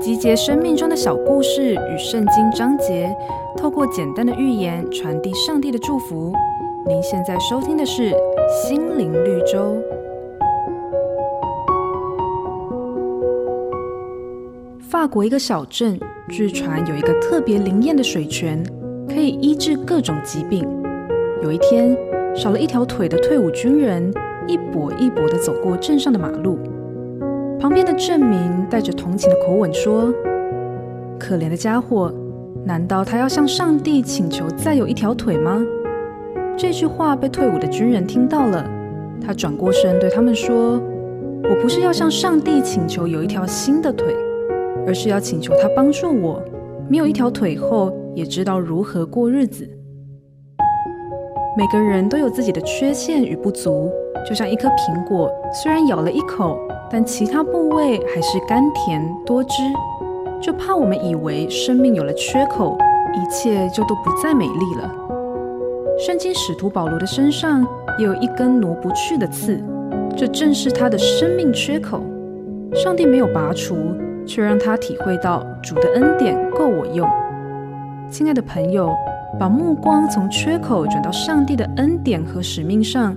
集结生命中的小故事与圣经章节，透过简单的寓言传递上帝的祝福。您现在收听的是《心灵绿洲》。法国一个小镇，据传有一个特别灵验的水泉，可以医治各种疾病。有一天，少了一条腿的退伍军人，一跛一跛地走过镇上的马路。旁边的镇民带着同情的口吻说：“可怜的家伙，难道他要向上帝请求再有一条腿吗？”这句话被退伍的军人听到了，他转过身对他们说：“我不是要向上帝请求有一条新的腿。”而是要请求他帮助我，没有一条腿后也知道如何过日子。每个人都有自己的缺陷与不足，就像一颗苹果，虽然咬了一口，但其他部位还是甘甜多汁。就怕我们以为生命有了缺口，一切就都不再美丽了。圣经使徒保罗的身上也有一根挪不去的刺，这正是他的生命缺口。上帝没有拔除。却让他体会到主的恩典够我用。亲爱的朋友，把目光从缺口转到上帝的恩典和使命上，